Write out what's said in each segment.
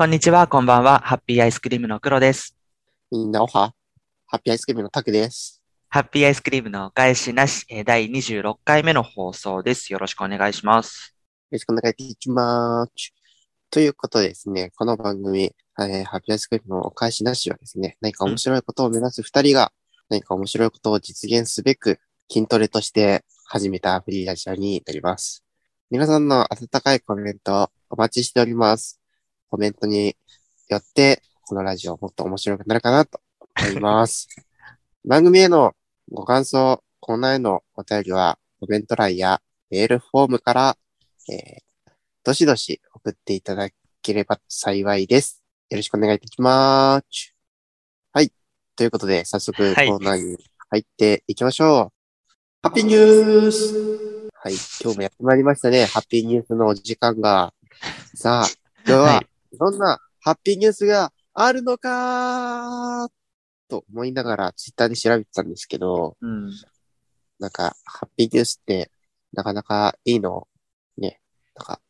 こんにちは、こんばんは。ハッピーアイスクリームの黒です。みんなおは、ハッピーアイスクリームのタクです。ハッピーアイスクリームのお返しなし、えー第26回目の放送です。よろしくお願いします。よろしくお願いします。ということでですね、この番組、えーハッピーアイスクリームのお返しなしはですね、何か面白いことを目指す二人が、何か面白いことを実現すべく、筋トレとして始めたフリーラジオになります。皆さんの温かいコメントお待ちしております。コメントによって、このラジオもっと面白くなるかなと思います。番組へのご感想、コーナーへのお便りは、コメント欄やメールフォームから、えー、どしどし送っていただければ幸いです。よろしくお願いいたします。はい。ということで、早速コはいーナーに入っていきましょう。ハッピーニュースはい。今日もやってまいりましたね。ハッピーニュースのお時間が。さあ、今日ははいどんなハッピーニュースがあるのかと思いながらツイッターで調べてたんですけど、うん。なんか、ハッピーニュースって、なかなかいいの、ね、なんか、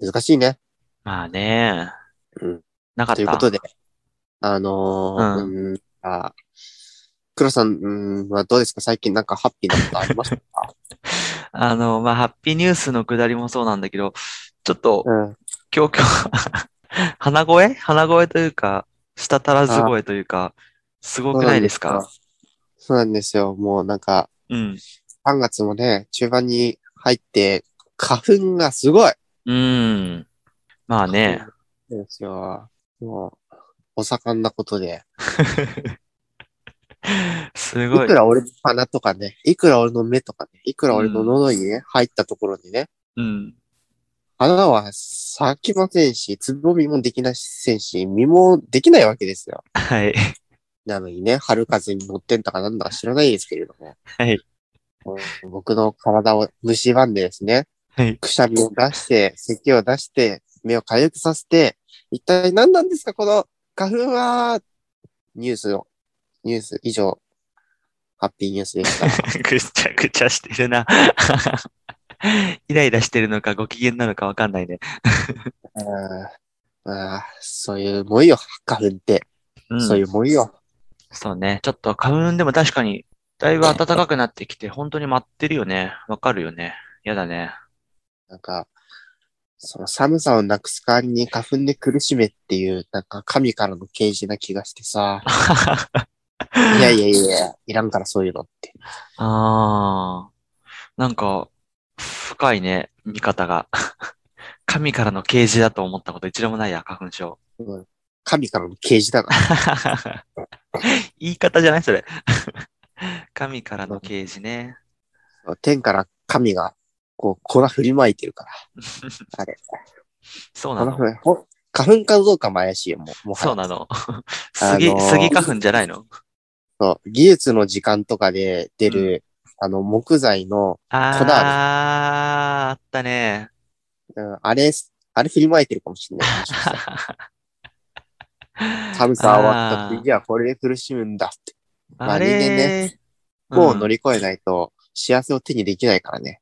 難しいね。まあね。うん。なかった。ということで、あのー、ううん、あ黒さん、はどうですか？最近なんかハッピーなことありましたか？あの、まあ、ハッピーニュースのくだりもそうなんだけど、ちょっと、うん。今日、今日、鼻声？鼻声というか、舌足らず声というか、すごくないですか？そうなんですよ。もうなんか、うん。3月もね、中盤に入って、花粉がすごいうん。まあね。そうですよ。もう、お盛んなことで。い すごいく。ら俺の鼻とかね、いくら俺の目とかね、いくら俺の喉にね、入ったところにね、うん。花は咲きませんし、つぼみもできませんし、実もできないわけですよ。はい。なのにね、春風に乗ってんだかなんだか知らないですけれども。はい。うん僕の体を蝕んでですね、はい。くしゃみを出して、咳を出して、目を痒くさせて、一体何なんですか、この花粉は？ニュースを、ニュース以上、ハッピーニュースでした。ぐちゃぐちゃしてるな。イライラしてるのかご機嫌なのかわかんないね。う んあーそういうもんよ、花粉って。うんそういうもんよ。そうね。ちょっと花粉でも確かに、だいぶ暖かくなってきて、本当に待ってるよね。わかるよね。やだね。なんか、その寒さをなくす代わりに花粉で苦しめっていう、なんか神からの啓示な気がしてさ。いやいやいや、いらんからそういうのって。ああ。なんか、深いね、見方が。神からの啓示だと思ったこと一度もないや、花粉症。うん神からの啓示だから。言い方じゃないそれ。神からの啓示ね。天から神が、こう、粉振りまいてるから。あれ。そうなの。花粉かどうかも怪しいよ、もう。もそうなの。杉、あのー杉花粉じゃないの？そう技術の時間とかで出る、あの、木材の、あー、こだあったね。うんあれ、あれ振りまいてるかもしれない。寒さ終わった次はこれで苦しむんだって。まああ人間れね、うんを乗り越えないと幸せを手にできないからね。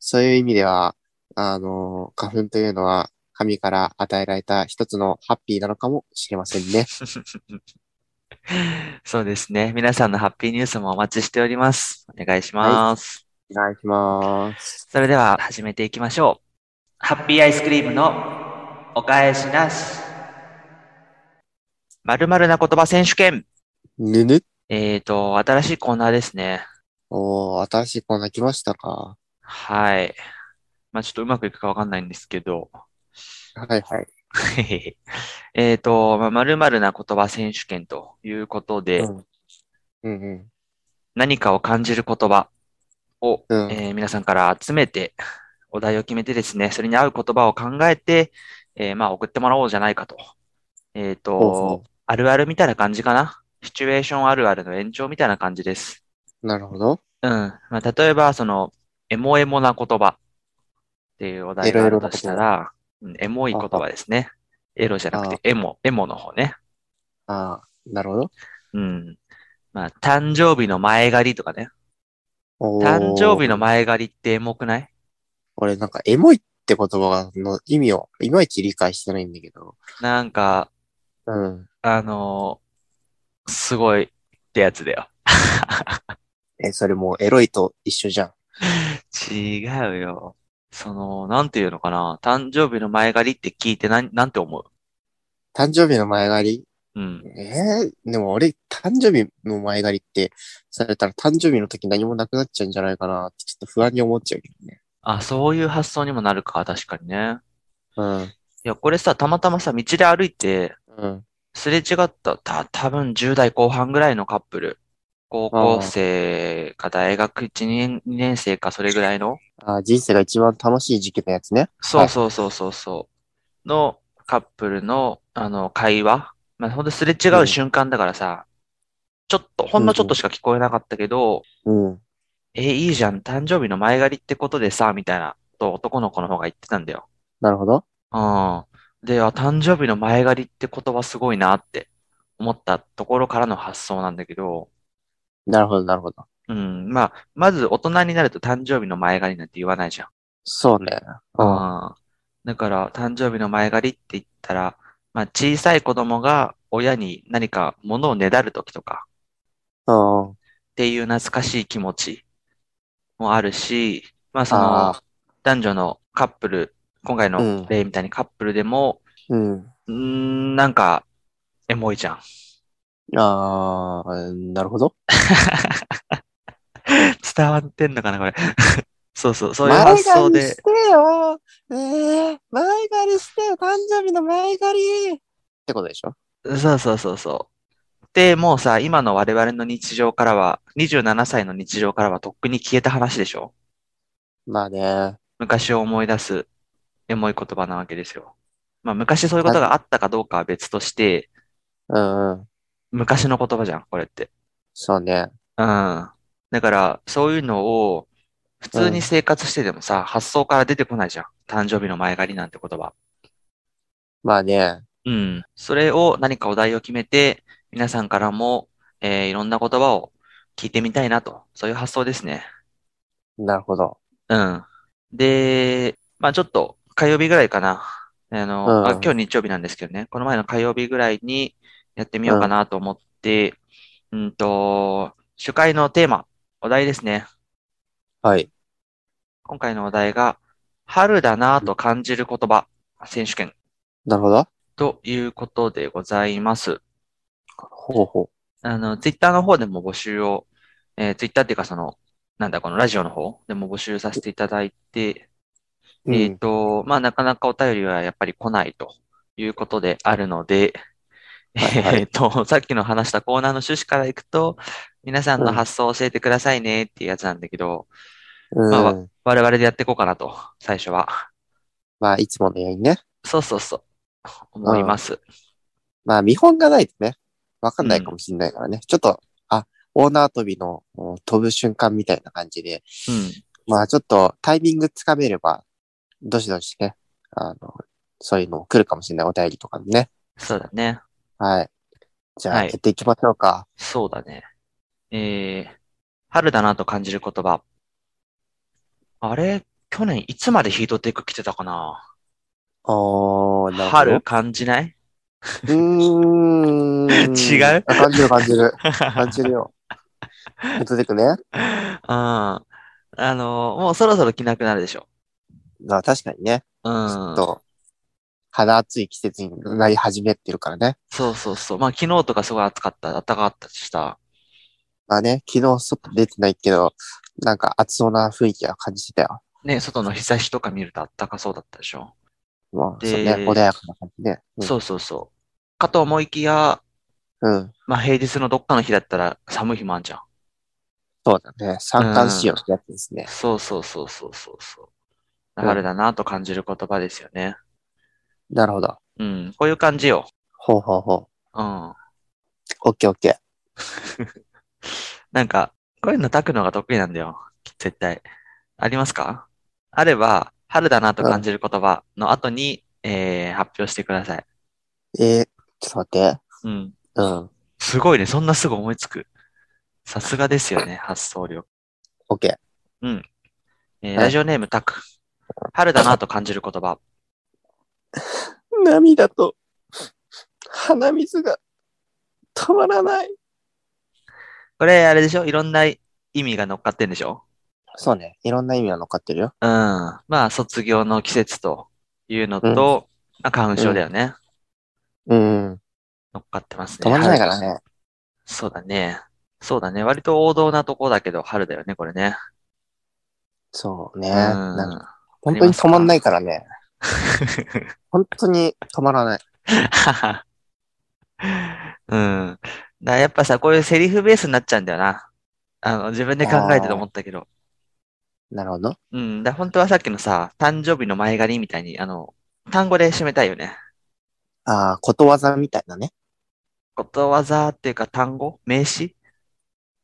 そういう意味では、あの、花粉というのは神から与えられた一つのハッピーなのかもしれませんね。そうですね。皆さんのハッピーニュースもお待ちしております。お願いします。お願いします。それでは始めていきましょう。ハッピーアイスクリームのお返しなし。〇〇な言葉選手権。ぬぬえーと、新しいコーナーですね。おー、新しいコーナー来ましたか。はい。まあちょっとうまくいくかわかんないんですけど。はいはい。えーと、まあ、〇〇な言葉選手権ということで、うん。うんうん。何かを感じる言葉を、うんえー皆さんから集めて、お題を決めてですね、それに合う言葉を考えて、えーまあ送ってもらおうじゃないかと。えっ、ほうとほ、あるあるみたいな感じかな？シチュエーションあるあるの延長みたいな感じです。なるほど。うん。まあ、例えば、その、エモエモな言葉っていうお題があるとしたら、うんエモい言葉ですね。エロじゃなくてエモ、エモの方ね。ああ、なるほど。うん。まあ、誕生日の前借りとかね。誕生日の前借りってエモくない？俺なんかエモいっって言葉の意味をいまいち理解してないんだけど。なんか、うん。あのーすごいってやつだよ。え、それもうエロいと一緒じゃん。違うよ。その、なんていうのかな。誕生日の前借りって聞いてなん、なんて思う？誕生日の前借り？うん。えー、でも俺、誕生日の前借りってされたら誕生日の時何もなくなっちゃうんじゃないかなってちょっと不安に思っちゃうけどね。あ、そういう発想にもなるか、確かにね。うん。いや、これさ、たまたまさ、道で歩いて、うん。すれ違った、た、多分10代後半ぐらいのカップル。高校生か大学1、2年 ,2 年生かそれぐらいの？あー人生が一番楽しい時期のやつね。そうそうそうそうそう。のカップルの、あの、会話？まあ、ほんとすれ違う瞬間だからさ、ちょっと、ほんのちょっとしか聞こえなかったけど、うん。え、いいじゃん、誕生日の前借りってことでさ、みたいな、と男の子の方が言ってたんだよ。なるほど。うん。で、あ、誕生日の前借りって言葉すごいなって思ったところからの発想なんだけど、なるほど、なるほど。うん。まあ、まず大人になると誕生日の前借りなんて言わないじゃん。そうね。うん。うん。だから、誕生日の前借りって言ったら、まあ、小さい子供が親に何か物をねだるときとかうん。っていう懐かしい気持ちもあるし、まあ、そのあ、男女のカップル、今回の例みたいにカップルでも、うん。ん、なんか、エモいじゃん。ああ、なるほど。伝わってんのかな、これ。そうそう、そういう発想で。してよ。ええ前借りしてよ。誕生日の前借り。ってことでしょ？そうそうそうそう。で、もうさ、今の我々の日常からは、27歳の日常からはとっくに消えた話でしょ？まあね。昔を思い出すエモい言葉なわけですよ。まあ昔そういうことがあったかどうかは別として、うんうん。昔の言葉じゃん、これって。そうね。うん。だから、そういうのを、普通に生活しててもさ、発想から出てこないじゃん。誕生日の前借りなんて言葉。まあね。うん。それを何かお題を決めて、皆さんからも、えーいろんな言葉を聞いてみたいなと。そういう発想ですね。なるほど。うん。で、まあちょっと火曜日ぐらいかな。あの、うんあ今日日曜日なんですけどね。この前の火曜日ぐらいにやってみようかなと思って、うんと、主会のテーマ、お題ですね。はい。今回のお題が、春だなぁと感じる言葉、選手権なるほど。ということでございます。ほうほあの、ツイッターの方でも募集を、えー、ツイッターっていうかその、なんだ、このラジオの方でも募集させていただいて、う。えっと、まあ、なかなかお便りはやっぱり来ないということであるので、えっと、さっきの話したコーナーの趣旨からいくと、皆さんの発想を教えてくださいねっていうやつなんだけど、うん。まあうん。我々でやっていこうかなと、最初は。まあ、いつものようにね。そうそうそう、思います。まあ、見本がないとね、わかんないかもしれないからね。ちょっと、あ、オーナー飛びのうん飛ぶ瞬間みたいな感じで、うん。まあ、ちょっとタイミングつかめれば、どしどしね、あの、そういうの来るかもしれないお便りとかにね。そうだね。はい。じゃあ、はいやっていきましょうか。そうだね。えー、春だなと感じる言葉。あれ、去年いつまでヒートテック来てたかな？おー、なるほど。春感じない？うーん。違う？あ感じる感じる。感じるよ。ヒートテックね。うん。あの、もうそろそろ着なくなるでしょ。まあ、確かにね。うちょっん。と、肌暑い季節になり始めてるからね。そうそうそう。まあ昨日とかすごい暑かった、暖かかったしさ。まあね、昨日外出てないけど、なんか暑そうな雰囲気は感じてたよ。ね、外の日差しとか見ると暖かそうだったでしょ。まあ、そうでね、穏やかな感じね。うん、そうそうそう。かと思いきや、うん。まあ平日のどっかの日だったら寒い日もあんじゃん。そうだね。三寒四温ってやつですね。そうそうそうそうそうそう。うん春だなと感じる言葉ですよね。なるほど。うん。こういう感じよ。ほうほうほう。うん。オッケーオッケー。なんか、こういうの書くのが得意なんだよ。絶対。ありますか？あれば、春だなと感じる言葉の後に、えー、発表してください。えー、ちょっと待って。うん。うん。すごいね。そんなすぐ思いつく。さすがですよね。発想力。オッケー。えーはいラジオネームタク。春だなと感じる言葉。涙と鼻水が止まらない。これ、あれでしょ？いろんな意味が乗っかってんでしょ？そうね。いろんな意味が乗っかってるよ。うん。まあ、卒業の季節というのと、まあ、花粉症だよね。うん。乗っかってますね。止まらないから春ね。そうだね。そうだね。割と王道なとこだけど、春だよね、これね。そうね。うんなんか？本当に止まんないからね。本当に止まらない。うん。だやっぱさ、こういうセリフベースになっちゃうんだよな。あの、自分で考えてと思ったけど。なるほど。うん。だ本当はさっきのさ、誕生日の前借りみたいに、あの、単語で締めたいよね。ああ、ことわざみたいなね。ことわざっていうか単語？名詞？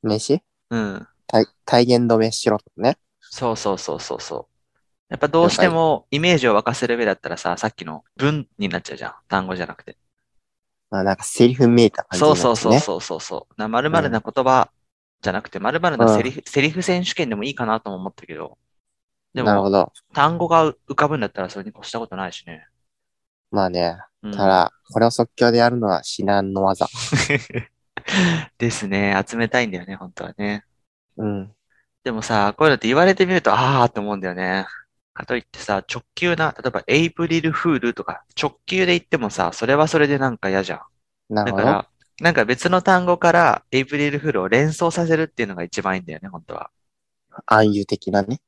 飯うん。体体言止めしろとね。そうそうそうそうそう。やっぱどうしてもイメージを沸かせる上だったらさ、さっきの文になっちゃうじゃん。単語じゃなくて。まあなんかセリフめいた感じね。そうそうそうそうそう。な、〇〇な言葉じゃなくて、〇〇なセリフ、セリフ選手権でもいいかなとも思ったけど。でも、なるほど。単語が浮かぶんだったらそれに越したことないしね。まあね。うんただ、これを即興でやるのは至難の技。ですね。集めたいんだよね、本当はね。うん。でもさ、こういうのって言われてみると、あーって思うんだよね。かといってさ、直球な、例えばエイプリルフールとか、直球で言ってもさ、それはそれでなんか嫌じゃん。なるほど。だから、なんか別の単語からエイプリルフールを連想させるっていうのが一番いいんだよね、本当は。暗喩的なね。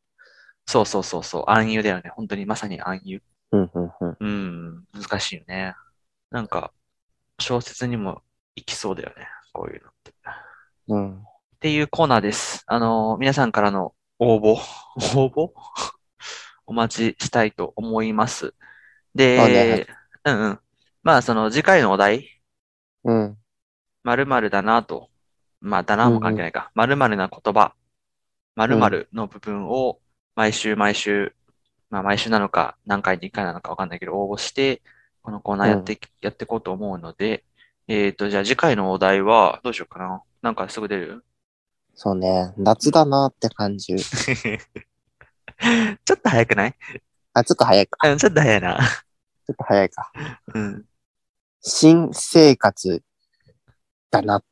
そうそうそうそう、暗喩だよね。本当にまさに暗喩。うん、うん、うん。うん、難しいよね。なんか、小説にも行きそうだよね、こういうのって。っうん。ていうコーナーです。あの、皆さんからの応募、応募？お待ちしたいと思います。そうねで、うんうん。まあ、その次回のお題、うん。〇〇だなと。まあ、だなも関係ないか。〇〇な言葉。〇〇の部分を毎週毎週、まあ毎週なのか何回に1回なのかわかんないけど応募して、このコーナーやってい、やっていこうと思うので、えっと、じゃあ次回のお題はどうしようかな。なんかすぐ出る？そうね。夏だなって感じる。ちょっと早くない？あ、ちょっと早いか。うん、ちょっと早いな。ちょっと早いか。うん。新生活だなっ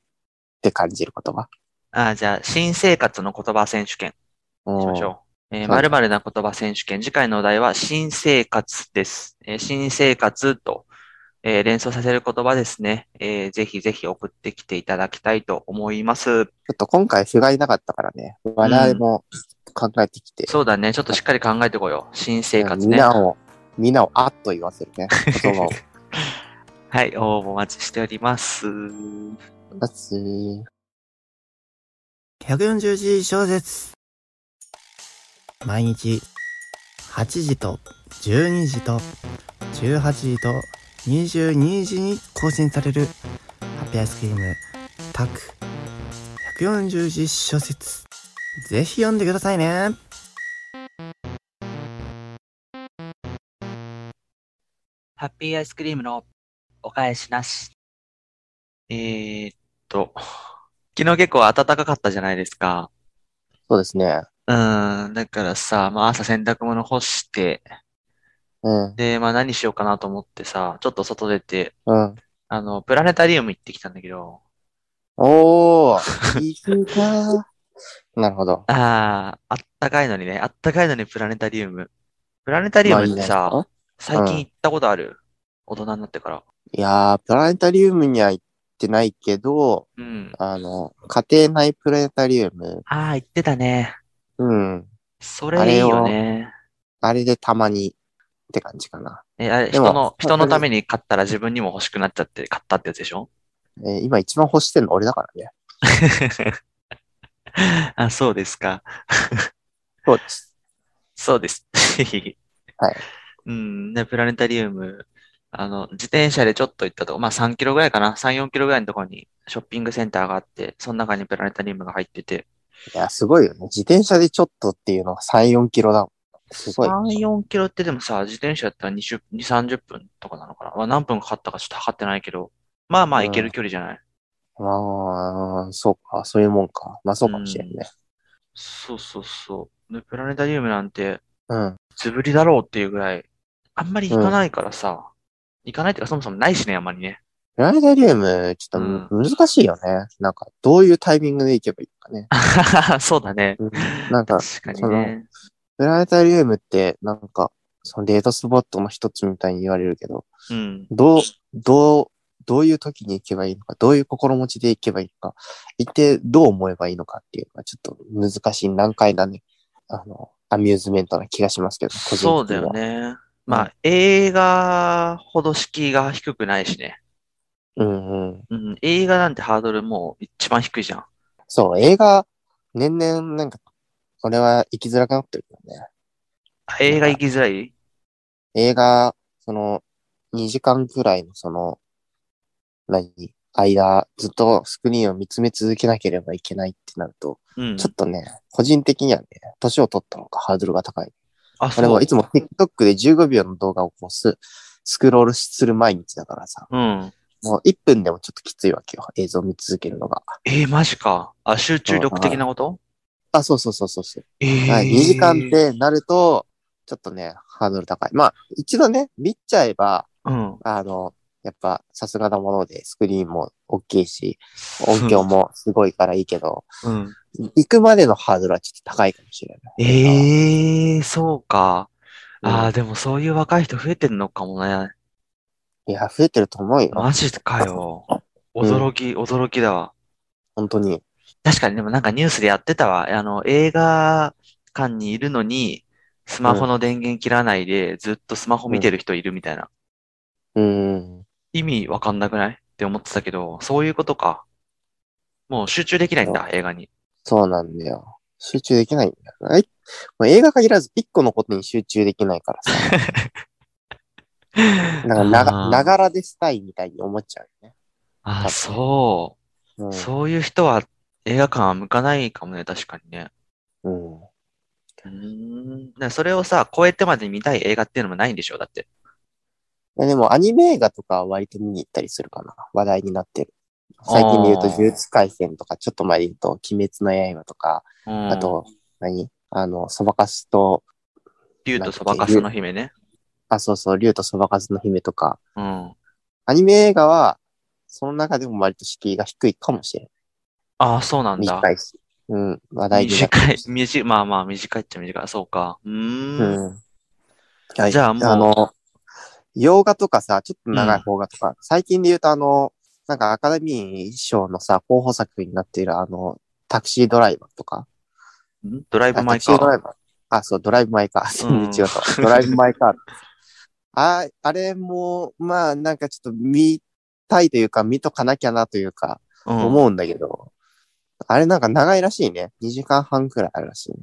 て感じる言葉？あ、じゃあ、新生活の言葉選手権しましょう。えー、そう〇〇な言葉選手権。次回のお題は新生活です。えー新生活と、えー連想させる言葉ですね。えーぜひぜひ送ってきていただきたいと思います。ちょっと今回不甲斐なかったからね。我々も考えてきて。そうだね。ちょっとしっかり考えてこよう。新生活ね。みんなを、みんなをあっと言わせるね。言葉を。はい。応募お待ちしております。だつ140字小説。毎日、8時と12時と18時と22時に更新されるハッピーアイスクリームタク140字小説。ぜひ読んでくださいね。ハッピーアイスクリームのお返しなし。えーっと、昨日結構暖かかったじゃないですか。そうですね。うん。だからさ、まあ朝洗濯物干して、うん。で、まあ何しようかなと思ってさ、ちょっと外出て、うん。あの、プラネタリウム行ってきたんだけど、おー、行くか。なるほど。ああ、あったかいのにね、あったかいのにプラネタリウム。プラネタリウムってまあいいさ、ね最近行ったことある？大人になってから。いやー、プラネタリウムには行ってないけど、うん。あの、家庭内プラネタリウム、ああ、行ってたね。うん。それいいよね。あれでたまにって感じかな。え、あれ、人の、人のために買ったら自分にも欲しくなっちゃって買ったってやつでしょ？えー今一番欲してるの俺だからね。あ、そうですか。そうです。そうです。はい。うん、ね、プラネタリウム、あの、自転車でちょっと行ったとこ、まあ3キロぐらいかな、3、4キロぐらいのところにショッピングセンターがあって、その中にプラネタリウムが入ってて、いや、すごいよね。自転車でちょっとっていうのが3、4キロだもん。すごい。3、4キロってでもさ、自転車やったら20、2、30分とかなのかな？まあ何分かかったかちょっと測ってないけど、まあまあ行ける距離じゃない？ああ、そうか。そういうもんか。まあそうかもしれんね。そうそうそう。で、プラネタリウムなんて、うん。いつぶりだろうっていうぐらい、あんまり行かないからさ、行かないっていうかそもそもないしね、あんまりね。プラネタリウム、ちょっとむ難しいよね。なんか、どういうタイミングで行けばいいかね。そうだね。うんなんか、確かにね。プラネタリウムって、なんか、そのデートスポットの一つみたいに言われるけど、うん。どう、どう、どういう時に行けばいいのか、どういう心持ちで行けばいいのか、行ってどう思えばいいのかっていうのがちょっと難しい難解なね、あの、アミューズメントな気がしますけど、そうだよ。ね。まあ、映画ほど敷居が低くないしね。うんうん。うん、映画なんてハードルもう一番低いじゃん。そう、映画、年々なんか、俺は行きづらくなってるけどね。あ映画行きづらい？映画、その、2時間くらいのその、何？間、ずっとスクリーンを見つめ続けなければいけないってなると、うん。ちょっとね、個人的にはね、年を取ったのかハードルが高い。あ、俺そう。もいつも TikTok で15秒の動画をこうススクロールする毎日だからさ、うん。もう1分でもちょっときついわけよ。映像を見続けるのが。えー、マジか。あ、集中力的なこと？あ、そうそうそうそうそう。えー、はい、2時間ってなると、ちょっとね、ハードル高い。まあ、一度ね、見ちゃえば、うん。あの、やっぱさすがなものでスクリーンも大きいし、音響もすごいからいいけど、うん。行くまでのハードルはちょっと高いかもしれない。ええー、そうか。ああ、うんでもそういう若い人増えてんのかもね。いや、増えてると思うよ。マジかよ。驚き、驚きだわ。本当に。確かにでもなんかニュースでやってたわ。あの、映画館にいるのに、スマホの電源切らないで、ずっとスマホ見てる人いるみたいな。うん。意味わかんなくない？って思ってたけど、そういうことか。もう集中できないんだ、映画に。そうなんだよ。集中できないんだよ。はい。もう映画限らず一個のことに集中できないからさ。なんかながらでしたいみたいに思っちゃうよね。あ、そうう。ん。そういう人は映画館は向かないかもね、確かにね。うん。うーん。それをさ、超えてまで見たい映画っていうのもないんでしょだって。でもアニメ映画とかは割と見に行ったりするかな。話題になってる。最近で言うと、呪術廻戦とか、ちょっと前で言うと、鬼滅の刃とか、うん。あと、何？あの、そばかすと、竜とそばかすの姫ね。あ、そうそう、竜とそばかすの姫とか、うん。アニメ映画は、その中でも割と敷居が低いかもしれああ、そうな。んだ。短いし。うん、話題短い短い、まあまあ短いっちゃ短い。そうか。うーん。うん。はいじゃあもうあの、洋画とかさ、ちょっと長い邦画とか、最近で言うとあの、なんかアカデミー賞のさ、候補作になっているあの、タクシードライバーとか。ん？ドライあブ・マイタクシードラカイバー。あ、そう、ドライブ・マイ・カー。うん全然違うと。ドライブ・マイ・カー。あ、あれも、まあ、なんかちょっと見たいというか、見とかなきゃなというか、ー。うん。思うんだけど、あれなんか長いらしいね。2時間半くらいあるらしいね。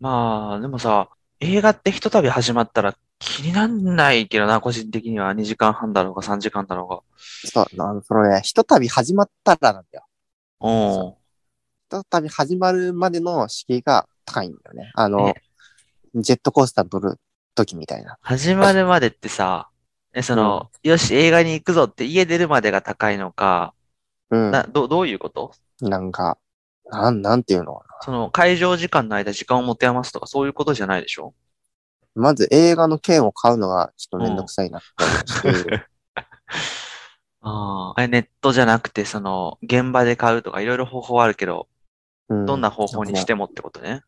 まあ、でもさ、映画ってひとたび始まったら気になんないけどな、個人的には2時間半だろうが3時間だろうが。そう、あの、そのね、ひとたび始まったらなんだよ。うん。ひとたび始まるまでの敷居が高いんだよね。あの、ジェットコースター乗る時みたいな。始まるまでってさ、え、その、よし、映画に行くぞって家出るまでが高いのか、うん。な、ど、どういうこと？なんか、なん、なんていうのかな。その、会場時間の間時間を持て余すとかそういうことじゃないでしょ？まず映画の券を買うのがちょっとめんどくさいなって ああ、え、ネットじゃなくて、その、現場で買うとかいろいろ方法あるけど、うんどんな方法にしてもってことね。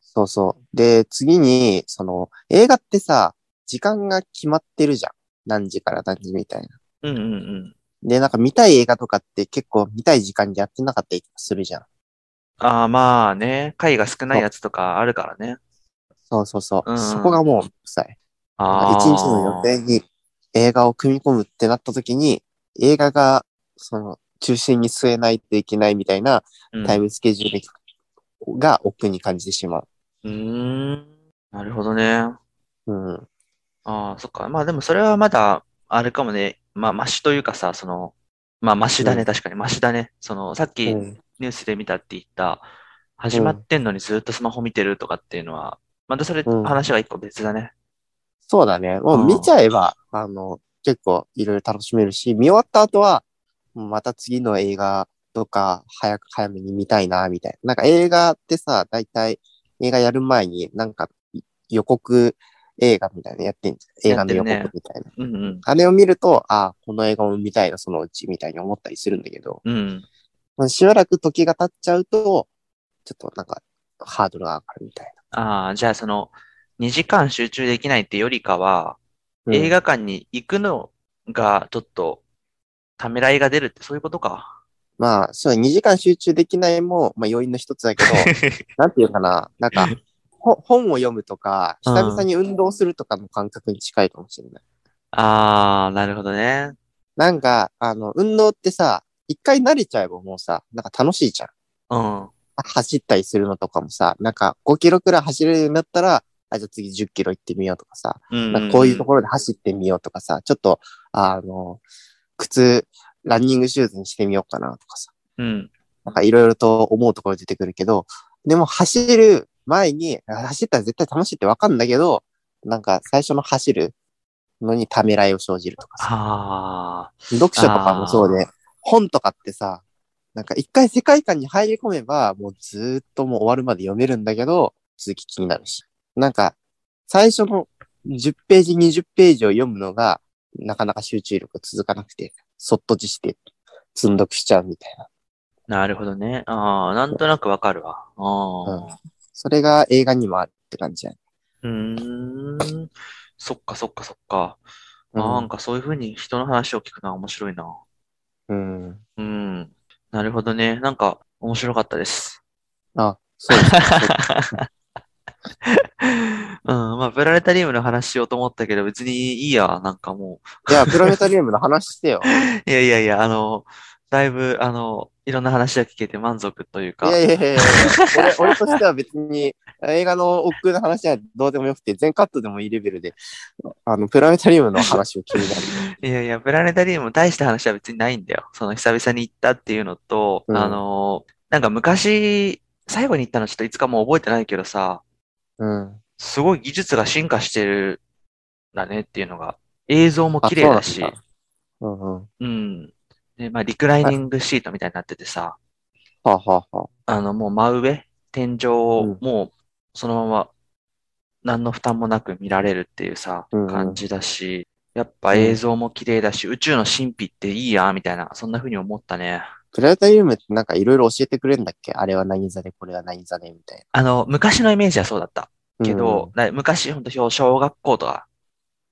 そうそう。で、次に、その、映画ってさ、時間が決まってるじゃん。何時から何時みたいな。うんうんうん。で、なんか見たい映画とかって結構見たい時間にやってなかったりするじゃん。ああ、まあね、回が少ないやつとかあるからね。そうそうそう。うんそこがもう、さい。ああ。一日の予定に映画を組み込むってなった時に、映画が、その、中心に据えないといけないみたいなうんタイムスケジュールが億劫に感じてしまう。うーん。なるほどね。うん。ああ、そっか。まあでもそれはまだ、あれかもね。まあ、マシというかさ、その、まあ、マシだね。うん確かに、マシだね。その、さっきうんニュースで見たって言った、始まってんのにずっとスマホ見てるとかっていうのは、またそれ、うん話が一個別だね。そうだね。もう見ちゃえば、あの、結構いろいろ楽しめるし、見終わった後は、また次の映画とか、早く早めに見たいな、みたいな。なんか映画ってさ、だいたい映画やる前に、なんか予告映画みたいなのやってんじゃん。映画の予告みたいな。うんうん。あれを見ると、ああ、この映画も見たいな、そのうち、みたいに思ったりするんだけど、うん。まあしばらく時が経っちゃうと、ちょっとなんか、ハードルが上がるみたいああ、じゃあその、2時間集中できないってよりかは、な。映画館に行くのがちょっと、ためらいが出るってそういうことか。まあ、そう、2時間集中できないも、まあ、要因の一つだけど、なんていうかな、なんか、ほ本を読むとか、久々に運動するとかの感覚に近いかもしれない。ああ、なるほどね。なんか、あの、運動ってさ、一回慣れちゃえばもうさ、なんか楽しいじゃん。うん。走ったりするのとかもさ、なんか5キロくらい走れるようになったら、あ、じゃあ次10キロ行ってみようとかさ、うんなんかこういうところで走ってみようとかさ、ちょっと、あの、靴、ランニングシューズにしてみようかなとかさ、うん。なんかいろいろと思うところ出てくるけど、でも走る前に、あ走ったら絶対楽しいってわかんだけど、なんか最初の走るのにためらいを生じるとかさ、ああ、読書とかもそうで、本とかってさ、なんか一回世界観に入り込めば、もうずーっともう終わるまで読めるんだけど、続き気になるし。なんか、最初の10ページ、20ページを読むのが、なかなか集中力が続かなくて、そっとじして、積んどくしちゃうみたいな。なるほどね。ああ、なんとなくわかるわ。あうんあ。それが映画にもあるって感じやね。うーん。そっかそっかそっか。うんなんかそういうふうに人の話を聞くのは面白いな。うん。うん。なるほどね。なんか面白かったです。あ、そうですか。うん。まあ、プラネタリウムの話しようと思ったけど、別にいいや。なんかもいや、プラネタリウムの話してよ。う。いやいやいや、あの、だいぶ、あの、いろんな話が聞けて満足といういか。やいやいやいや 俺、俺としては別に映画の億劫な話はどうでもよくて、全カットでもいいレベルで、あの、プラネタリウムの話を気になる。いやいや、プラネタリウム大した話は別にないんだよ。その久々に行ったっていうのと、うんあの、なんか昔、最後に行ったのちょっといつかもう覚えてないけどさ、うん。すごい技術が進化してるんだねっていうのが、映像も綺麗だしうなんだうんうん。うん。で、まあ、リクライニングシートみたいになっててさ、はあ、はあはあ、あの、もう真上、天井をうんもうそのまま何の負担もなく見られるっていうさ、うんうん感じだし、やっぱ映像も綺麗だし、宇宙の神秘っていいや、みたいな、そんな風に思ったね。プラネタリウムってなんかいろいろ教えてくれるんだっけ？あれは何座で、これは何座で、みたいあの、昔のイメージはそうだった。な。けど、だ昔、ほんと小小学校とか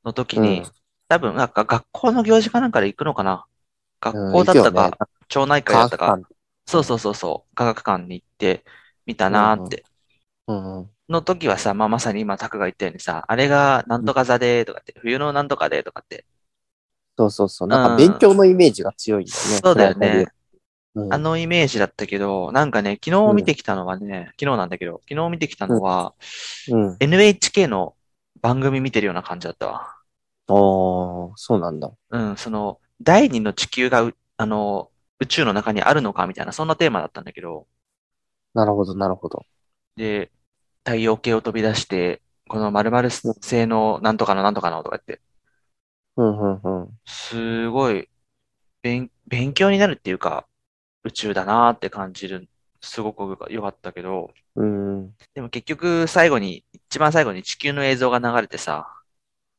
の時に、うん多分、なんか学校の行事かなんかで行くのかなうん、学校だったか、町内会だったかそうそうそうそう、科学館に行って見たなーって。うんうん。の時はさ、まあ、まさに今、タクが言ったようにさ、あれがなんとか座でとかって、冬のなんとかでとかって、そうそうそう。なんか勉強のイメージが強いんだよね。そうだよね。ム。うん、あのイメージだったけど、なんかね、昨日見てきたのはね、昨日なんだけど、昨日見てきたのは、うん。NHK の番組見てるような感じだったわ。おー、そうなんだ。うん、その、第二の地球がう、あの、宇宙の中にあるのかみたいな、そんなテーマだったんだけど、なるほど、なるほど。で、太陽系を飛び出して、この〇〇星のなんとかのなんとかのとか言って、うん、うん、うん。すごい、勉、勉強になるっていうか、宇宙だなーって感じる、すごく良かったけど、うん、でも結局最後に、一番最後に地球の映像が流れてさ、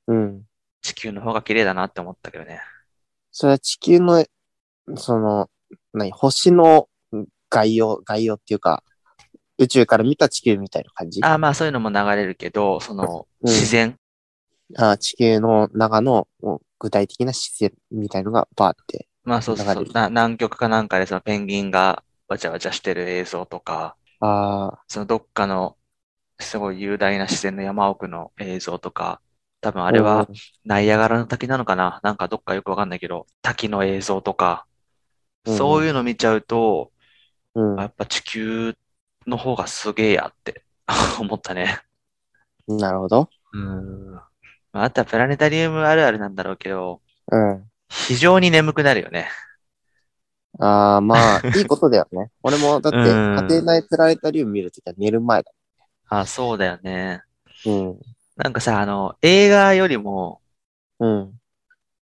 うん。地球の方が綺麗だなって思ったけどね。それは地球の、その、何、星の概要、概要っていうか、宇宙から見た地球みたいな感じ？ああ、まあそういうのも流れるけど、その、うん。自然、あ地球の中の具体的な自然みたいのがバーって。まあそうそうそう。な、南極かなんかでそのペンギンがわちゃわちゃしてる映像とか、あそのどっかのすごい雄大な自然の山奥の映像とか、多分ああれは、ナイアガラの滝なのかな？なんかどっかよくわかんないけど、滝の映像とか、うんそういうの見ちゃうと、うん、やっぱ地球の方がすげえやって 思ったね。うん。なるほど。うん。まあ、あとはプラネタリウムあるあるなんだろうけど、うん。非常に眠くなるよね。ああ、まあ、いいことだよね。俺も、だって、うん家庭内プラネタリウム見るときは寝る前だ。あ、そうだよね。うん。なんかさ、あの、映画よりもうん。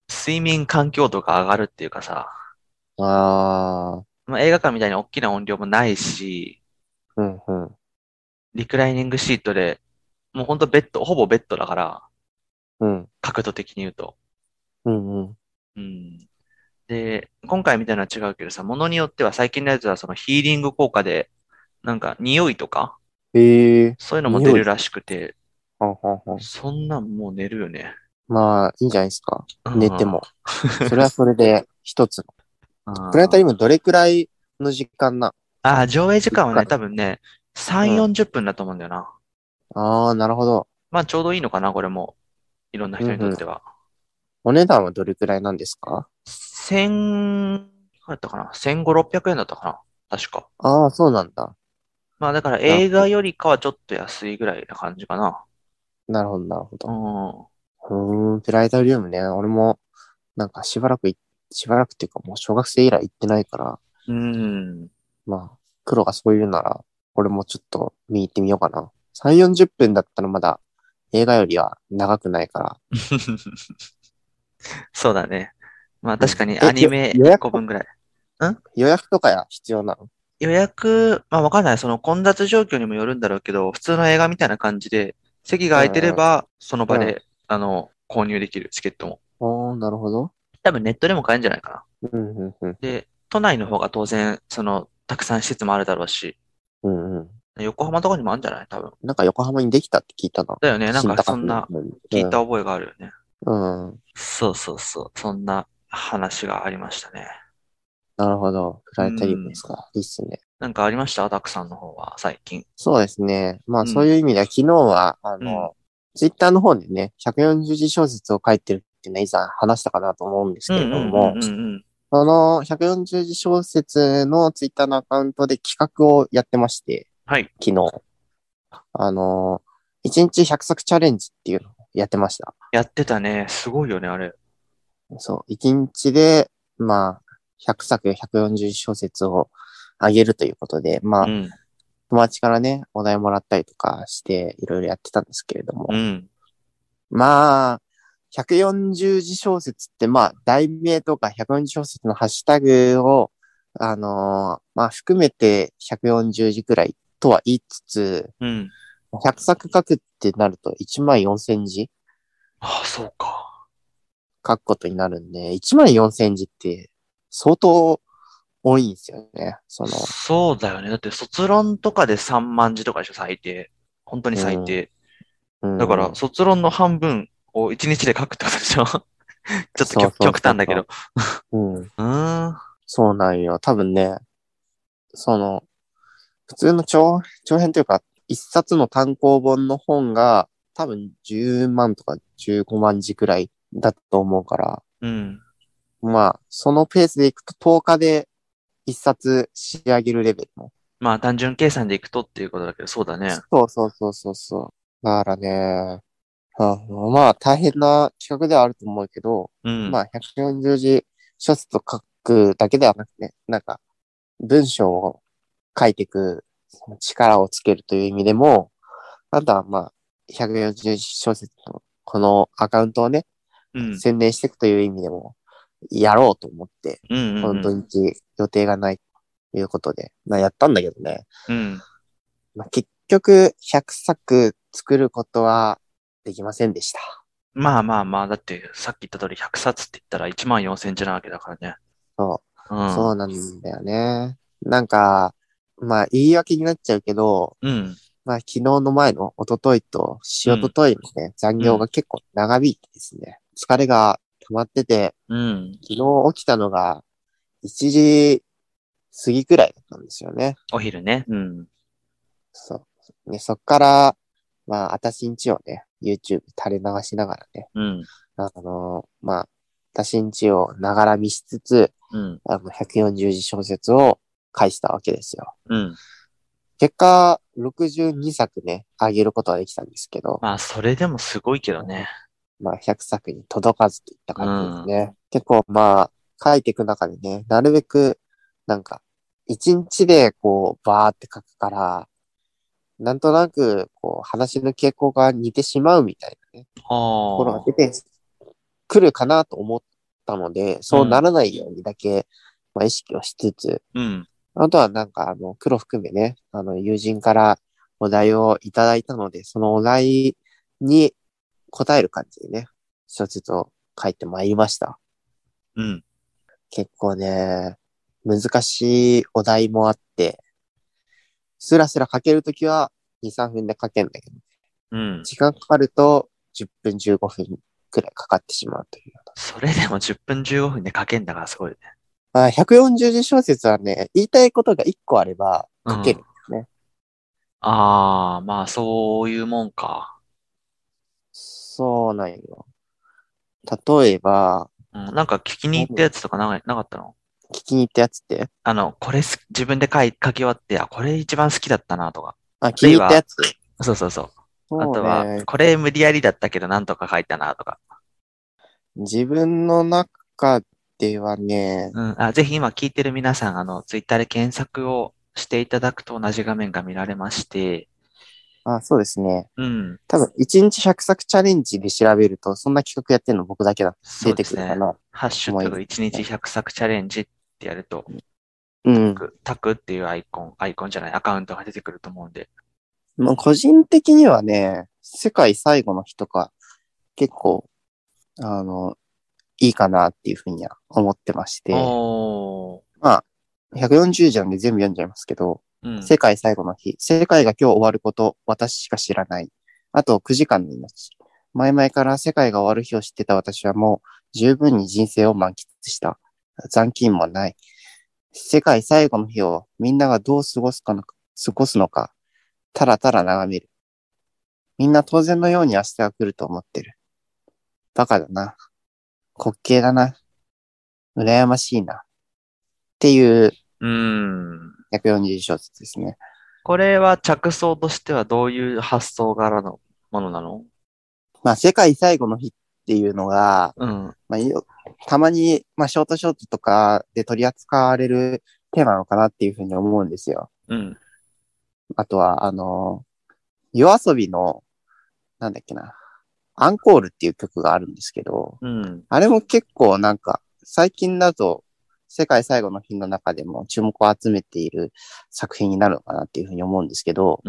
睡眠環境度が上がるっていうかさ、ああ、まあ、映画館みたいに大きな音量もないし、うん、うん。リクライニングシートでもうほんとベッド、ほぼベッドだから、うん。角度的に言うと。うんうん。うん。で、今回みたいなのは違うけどさ、ものによっては最近のやつはそのヒーリング効果で、なんか匂いとか、へえ。そういうのも出るらしくて、はんはんはんそんなんもう寝るよね。まあ、いいんじゃないですか。うん寝ても。それはそれで一つの。うんプラネタリウムどれくらいの時間な？ああ、上映時間はね、多分ね、3、うん40分だと思うんだよな。ああ、なるほど。まあちょうどいいのかな、これも。いろんな人にとっては。お値段はどれくらいなんですか？千、いくらだったかな ?1500、600円だったかな？確か。ああ、そうなんだ。まあだから映画よりかはちょっと安いぐらいな感じかな。なるほど、なるほうど。ん。うーん、プラネタリウムね。俺も、なんかしばらくい、しばらくっていうかもう小学生以来行ってないから、うん。まあ、黒がそう言うなら、俺もちょっと見に行ってみようかな。3、40分だったらまだ映画よりは長くないから。そうだね。まあ確かにえアニメ予約？1個分ぐらい。予約とかや必要なの？予約、まあわかんない。その混雑状況にもよるんだろうけど、普通の映画みたいな感じで、席が空いてれば、その場で、あの、購入できるチケットも。おー、なるほど。多分ネットでも買えるんじゃないかな。うん、うん、うん。で、都内の方が当然、その、たくさん施設もあるだろうし、うん、うん。横浜とかにもあるんじゃない？多分。なんか横浜にできたって聞いたな。だよね。なんかそんな、聞いたた。覚えがあるよね。うん。うんそうそうそう。そんな話がありましたね。なるほど。プラネタリウムですか？いいっすね。なんかありました？ダクさんの方は、最近。そうですね。まうんあそういう意味では昨日は、あの、ツイッターの方でね、140字小説を書いてるっていうのは以前話したかなと思うんですけれども、その140字小説のツイッターのアカウントで企画をやってまして、はい。昨日。あの、1日100作チャレンジっていうのをやってました。やってたね。すごいよね、あれ。そう、1日で、まあ、100作140字小説をあげるということで、まあ、うん。友達からね、お題もらったりとかして、いろいろやってたんですけれども、うん。まあ、140字小説って、まあ、題名とか140小説のハッシュタグを、あのーまあ、含めて140字くらいとは言いつつ、うん。100作書くってなると1万4000字ああ、そうか。書くことになるんで、1万4000字って相当多いんですよね。その、そうだよね。だって卒論とかで3万字とかでしょ、最低。本当に最低。うんだから、卒論の半分を1日で書くってことでしょ ちょっと極極端だけど。うん。うーん。そうなんよ。多分ね、その、普通の長長編というか、一冊の単行本の本が多分10万とか15万字くらいだと思うから、うん。まあ、そのペースでいくと10日で一冊仕上げるレベルの。まあ、単純計算でいくとっていうことだけど、そうだね。そうそうそうそうそう。だからね、あまあ大変な企画ではあると思うけど、うん。まあ140字小説を書くだけではなくて、なんか文章を書いていく力をつけるという意味でも、あとはまあ140字小説のこのアカウントをね、うん。宣伝していくという意味でも、やろうと思って、うん。この土日予定がないということで、まあやったんだけどね。うん。まあ、結局100作作ることはできませんでした。まあまあまあ、だって、さっき言った通り100冊って言ったら1万4千字なわけだからね。そうう、ん。そうなんだよね。なんか、まあ言い訳になっちゃうけど、うん。まあ昨日の前の一昨日としおとといのね、残業が結構長引いてですね、疲れが溜まってて、うん。昨日起きたのが1時過ぎくらいだったんですよね。お昼ね。うん。そう。ね、そっから、まあ、私んちをね、YouTube 垂れ流しながらね、うん。あのまあ、私んちをながら見しつつ、うん。あの、140字小説を返したわけですよ。うん。結果、62作ね、あげることができたんですけど、まあ、それでもすごいけどね。まあ、100作に届かずといった感じですね。結構、まあ、書いていく中でね、なるべく、なんか、1日でこう、バーって書くから、なんとなく、こう、話の傾向が似てしまうみたいなね、ところあが出てくるかなと思ったので、そうならないようにだけ、まあ、意識をしつつ、あ。うん。あとはなんか、あの、黒含めね、あの、友人からお題をいただいたので、そのお題に答える感じでね、小説を書いてまいりました。うん。結構ね、難しいお題もあって、スラスラ書けるときは2、3分で書けるんだけど、うん。時間かかると10分、15分くらいかかってしまうという。それでも10分15分で書けんだからすごいね。まあ、140字小説はね、言いたいことが1個あれば書ける。ああ、まあそういうもんか。そうなんよ。例えば、うん。なんか聞きに行ったやつとかななかったの？聞きに行ったやつって？あの、これす自分で書い書き終わって、あ、これ一番好きだったなとか。あ、気に入ったやつ？そうそうそう。そうあとは、ね。これ無理やりだったけどなんとか書いたなとか。自分の中ではね、うん。あ、ぜひ今聞いてる皆さん、あの、ツイッターで検索をしていただくと同じ画面が見られまして、あ、そうですね。うん。多分、1日100作チャレンジで調べると、そんな企画やってるの僕だけだ。出てくるかな。ハッシュタグ1日100作チャレンジってやると、うん。タクっていうアイコン、アイコンじゃない、アカウントが出てくると思うんで。まあ、個人的にはね、世界最後の日とか、結構、あの、いいかなっていうふうには思ってまして、おー。まあ、140じゃんで全部読んじゃいますけど、世界最後の日、世界が今日終わること、私しか知らない。あと9時間の命。前々から世界が終わる日を知ってた私はもう十分に人生を満喫した。残金もない。世界最後の日をみんながどう過ごすかの過ごすのか、たらたら眺める。みんな当然のように明日が来ると思ってる。バカだな。滑稽だな。羨ましいな。っていううん。140小節ですね。これは着想としてはどういう発想柄のものなの？まあ、世界最後の日っていうのが、うん。まあ、よたまに、まあ、ショートショートとかで取り扱われるテーマなのかなっていうふうに思うんですよ。うん。あとは、あの、夜遊びの、なんだっけな、アンコールっていう曲があるんですけど、うん。あれも結構なんか、最近だと、世界最後の日の中でも注目を集めている作品になるのかなっていうふうに思うんですけど。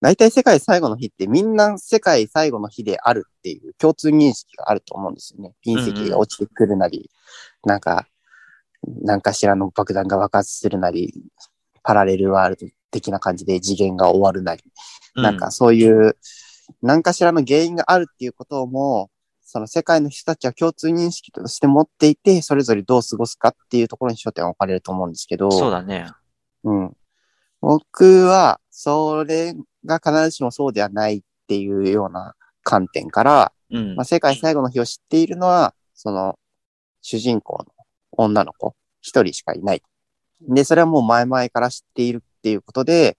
大体世界最後の日ってみんな世界最後の日であるっていう共通認識があると思うんですよね。隕石が落ちてくるなり、なんか、何かしらの爆弾が爆発するなり、パラレルワールド的な感じで次元が終わるなり、なんかそういう何かしらの原因があるっていうことをも、その世界の人たちは共通認識として持っていて、それぞれどう過ごすかっていうところに焦点を置かれると思うんですけど、そうだね。うん。僕は、それが必ずしもそうではないっていうような観点から、うんまあ、。世界最後の日を知っているのは、その、主人公の女の子、一人しかいない。で、それはもう前々から知っているっていうことで、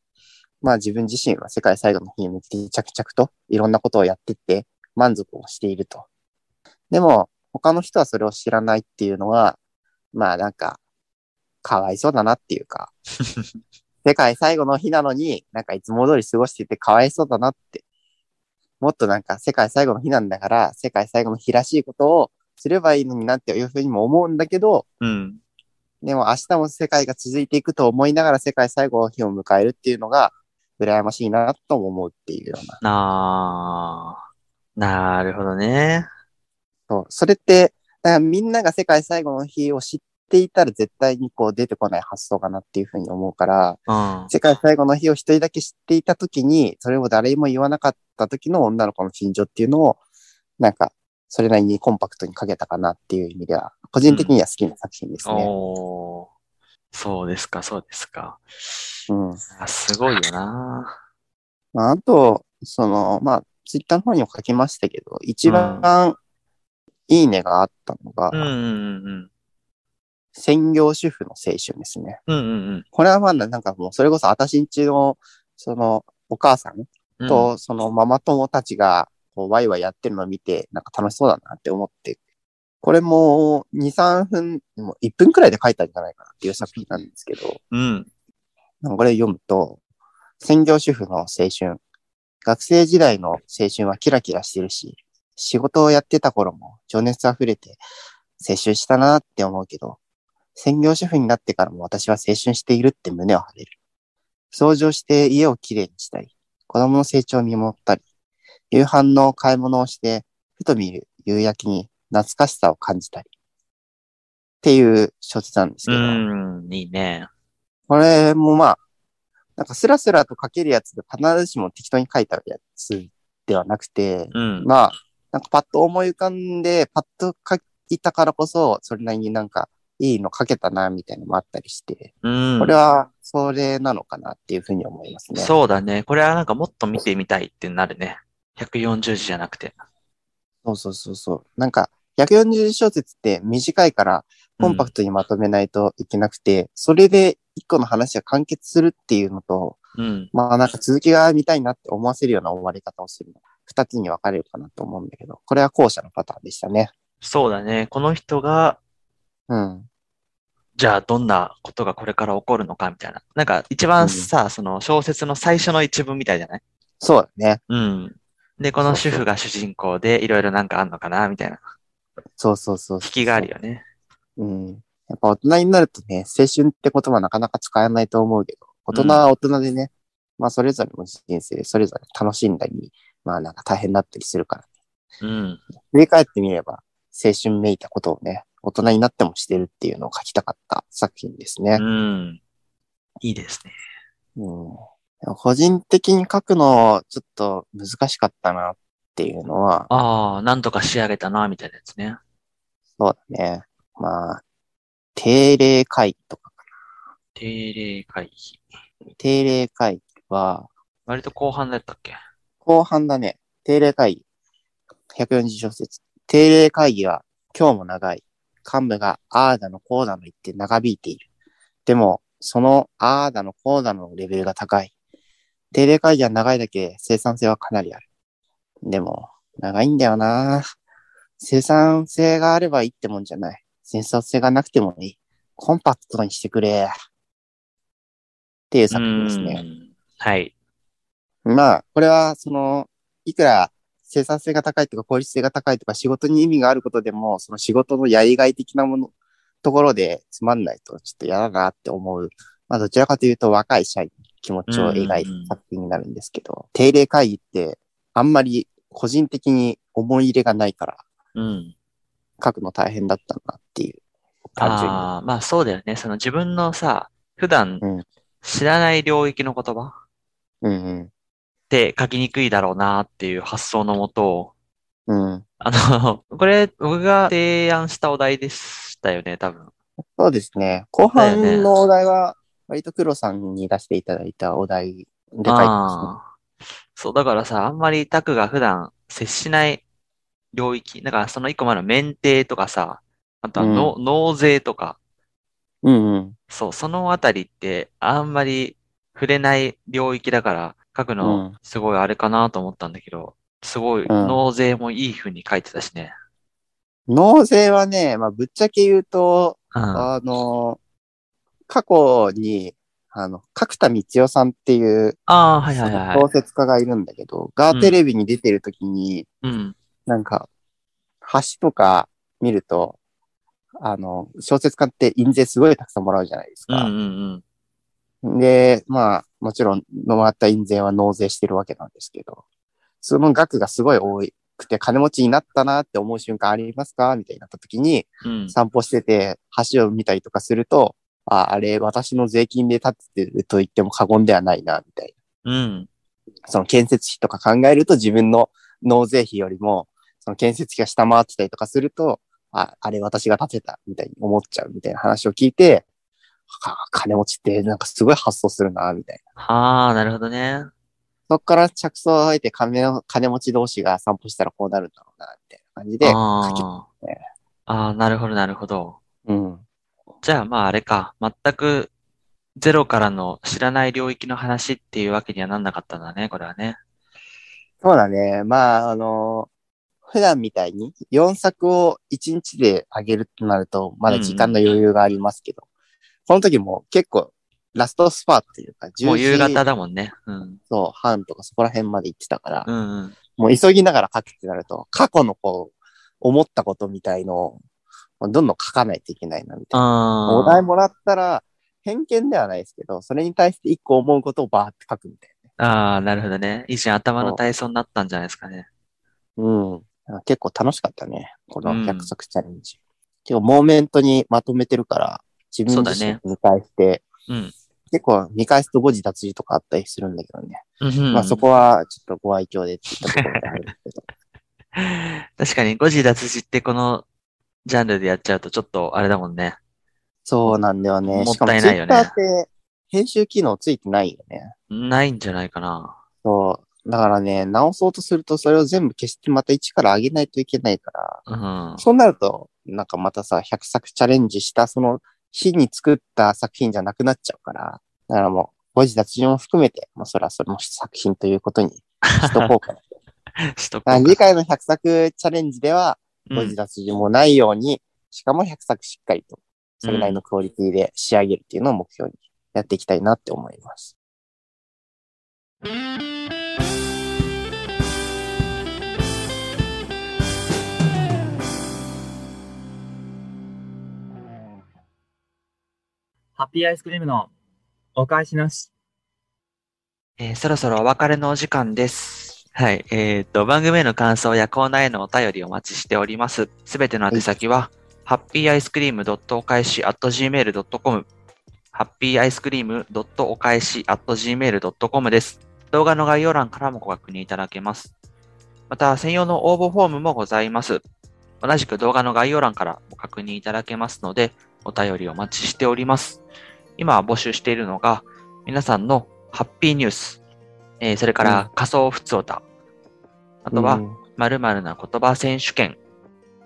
まあ自分自身は世界最後の日に向けて着々といろんなことをやってって満足をしていると。でも、他の人はそれを知らないっていうのは、まあなんか、かわいそうだなっていうか、世界最後の日なのに、なんかいつも通り過ごしててかわいそうだなって。もっとなんか世界最後の日なんだから、世界最後の日らしいことをすればいいのになっていうふうにも思うんだけど、うん。でも明日も世界が続いていくと思いながら世界最後の日を迎えるっていうのが、羨ましいなとも思うっていうような。なあ。なるほどね。そう。それって、みんなが世界最後の日を知っていたら絶対にこう出てこない発想かなっていうふうに思うから、うん。世界最後の日を一人だけ知っていたときに、それを誰にも言わなかった時の女の子の心情っていうのを、なんか、それなりにコンパクトに書けたかなっていう意味では、個人的には好きな作品ですね。おー。そうですか、そうですか。うん。あすごいよな。まあ、あと、その、まあ、ツイッターの方にも書きましたけど、一番いいねがあったのが、うんうんうん専業主婦の青春ですね。うん。うんうんこれはまあ、なんかもう、それこそ私んちの、その、お母さんうん。と、そのママ友たちが、こう、ワイワイやってるのを見て、なんか楽しそうだなって思って、これも2、3分、もう1分くらいで書いたんじゃないかなっていう作品なんですけど、うん。なんかこれ読むと、専業主婦の青春。学生時代の青春はキラキラしてるし、仕事をやってた頃も情熱あふれて青春したなって思うけど、専業主婦になってからも私は青春しているって胸を張れる。掃除をして家をきれいにしたり、子供の成長を見守ったり、夕飯の買い物をして、ふと見る夕焼けに懐かしさを感じたり。っていう小説なんですうけど、ん、いいね。これもまあ、なんかスラスラと書けるやつで必ずしも適当に書いてあるやつではなくて、うん。まあ、なんかパッと思い浮かんで、パッと書いたからこそ、それなりになんかいいの書けたな、みたいなのもあったりして、うん。これはそれなのかなっていうふうに思いますね。そうだね。これはなんかもっと見てみたいってなるね。140字じゃなくて。そうそうそうそう。なんか、140小節って短いから、コンパクトにまとめないといけなくて、それで一個の話が完結するっていうのと、うん。まあなんか続きが見たいなって思わせるような終わり方をするの。二つに分かれるかなと思うんだけど、これは後者のパターンでしたね。そうだね。この人が、うん。じゃあどんなことがこれから起こるのかみたいな。なんか一番さ、その小説の最初の一文みたいじゃない？そうだね。うん。で、この主婦が主人公でいろいろなんかあんのかなみたいな。そうそうそうそう。引きがあるよね。うん。やっぱ大人になるとね、青春って言葉なかなか使えないと思うけど、大人は大人でね、まあそれぞれの人生、それぞれ楽しんだり、まあなんか大変だったりするから、うん。振り返ってみれば、青春めいたことをね、大人になってもしてるっていうのを書きたかった作品ですねう。ん。いいですね。うん。個人的に書くの、ちょっと難しかったなっていうのは、ああ、なんとか仕上げたな、みたいなやつね。そうだね。まあ、定例会議とかか定例会。定例会議は、割と後半だったっけ？後半だね。定例会議。140小節。定例会議は今日も長い。幹部があーだのこうだの言って長引いている。でも、そのあーだのこうだのレベルが高い。定例会議は長いだけ生産性はかなりある。でも、長いんだよな生産性があればいいってもんじゃない。生産性がなくてもいい。コンパクトにしてくれ。っていう作品ですね。はい。まあ、これは、その、いくら生産性が高いとか効率性が高いとか仕事に意味があることでも、その仕事のやりがい的なもの、ところでつまんないとちょっと嫌だなって思う。まあ、どちらかというと若い社員の気持ちを描いた作品になるんですけど、定例会議ってあんまり個人的に思い入れがないからうん。書くの大変だったなっていう。単純に。ああ、まあそうだよね。その自分のさ、普段うん知らない領域の言葉うんって書きにくいだろうなっていう発想のもと、うん。うん。あの、これ僕が提案したお題でしたよね、多分。そうですね。後半のお題は、割と黒さんに出していただいたお題で書いてますね。そう、だからさ、あんまりタクが普段接しない領域、だからその一個前の免停とかさ、あとはの、納税とか、うんうん。そう、そのあたりってあんまり触れない領域だから書くうのんすごいあれかなと思ったんだけど、すごいうん納税もいい風に書いてたしね。納税はね、まあ、ぶっちゃけ言うと、うん。あの、過去に、あの、角田光代さんっていうああ、はいはいはいはい。小説家がいるんだけど、ガーテレビに出てる時に、うん。なんか、橋とか見ると、あの、小説家って印税すごいたくさんもらうじゃないですか。うんうんうん。で、まあ、もちろん、もらった印税は納税してるわけなんですけど、その額がすごい多くて、金持ちになったなって思う瞬間ありますか？みたいになった時に、うん。散歩してて、橋を見たりとかすると、あ、あれ、私の税金で建ててると言っても過言ではないな、みたいうん。な。その建設費とか考えると自分の納税費よりも、その建設費が下回ってたりとかすると、あ、あれ私が建てた、みたいに思っちゃうみたいな話を聞いて、はあ金持ちってなんかすごい発想するな、みたいな。はあ、なるほどね。そっから着想を得て金の金持ち同士が散歩したらこうなるんだろうな、みたいな感じで、ああね。ああ、なるほどなるほど。うん。じゃあまああれか、全くゼロからの知らない領域の話っていうわけにはなんなかったんだね、これはね。そうだね。まあ、あの、普段みたいに4作を1日で上げるとなると、まだ時間の余裕がありますけど、この時も結構ラストスパーっていうか、10もう夕時方だもんね。うん。そう半とかそこら辺まで行ってたから、うんうん。もう急ぎながら書くってなると、過去のこう、思ったことみたいのを、どんどん書かないといけないな、みたいな。あお題もらったら、偏見ではないですけど、それに対して一個思うことをバーって書くみたいああ、なるほどね。以前頭の体操になったんじゃないですかね。な。うん。結構楽しかったね。このうん100作チャレンジ。結構モーメントにまとめてるから、自分自身見返して、うん。結構見返すと誤字脱字とかあったりするんだけどね。うんまあそこはちょっとご愛嬌でって言ったところであるんですけど。確かに誤字脱字ってこのジャンルでやっちゃうとちょっとあれだもんね。そうなんだよね。もったいないよねって編集機能ついてないよね。ないんじゃないかな。そう。だからね、直そうとするとそれを全部消してまた一から上げないといけないから、うん。そうなると、なんかまたさ、100作チャレンジしたその日に作った作品じゃなくなっちゃうから、だからもう、誤字脱字も含めて、まあそれはそれも作品ということにしとこうかな。しとこう次回の100作チャレンジでは、うん誤字脱字もないように、しかも100作しっかりと、それなりのクオリティで仕上げるっていうのを目標にやっていきたいなって思います。ハッピーアイスクリームのお返しなし。えーそろそろお別れのお時間です。はい。えっ、と、番組への感想やコーナーへのお便りをお待ちしております。すべての宛先は、ハッピーアイスクリームお返し gmail.com、ハッピーアイスクリームお返し gmail.com です。動画の概要欄からもご確認いただけます。また、専用の応募フォームもございます。同じく動画の概要欄からご確認いただけますので、お便りお待ちしております。今募集しているのが、皆さんのハッピーニュース、えーそれから仮想ふつおた、あとはうん〇〇な言葉選手権。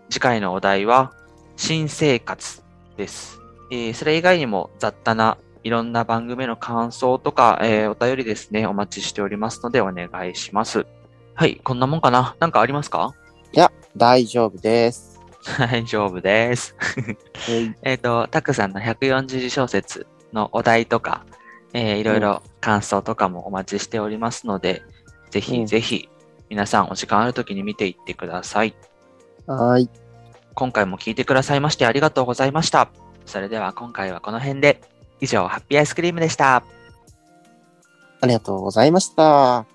次回のお題は、新生活です。えーそれ以外にも雑多ないろんな番組の感想とか、えーお便りですね、お待ちしておりますのでお願いします。はい、こんなもんかな？なんかありますか？いや、大丈夫です。大丈夫です。はい えっと、タクさんの140字小説のお題とか、えーいろいろ感想とかもお待ちしておりますので、ぜうんひぜひ皆さんお時間あるときに見ていってください。はい。今回も聞いてくださいましてありがとうございました。それでは今回はこの辺で、以上、ハッピーアイスクリームでした。ありがとうございました。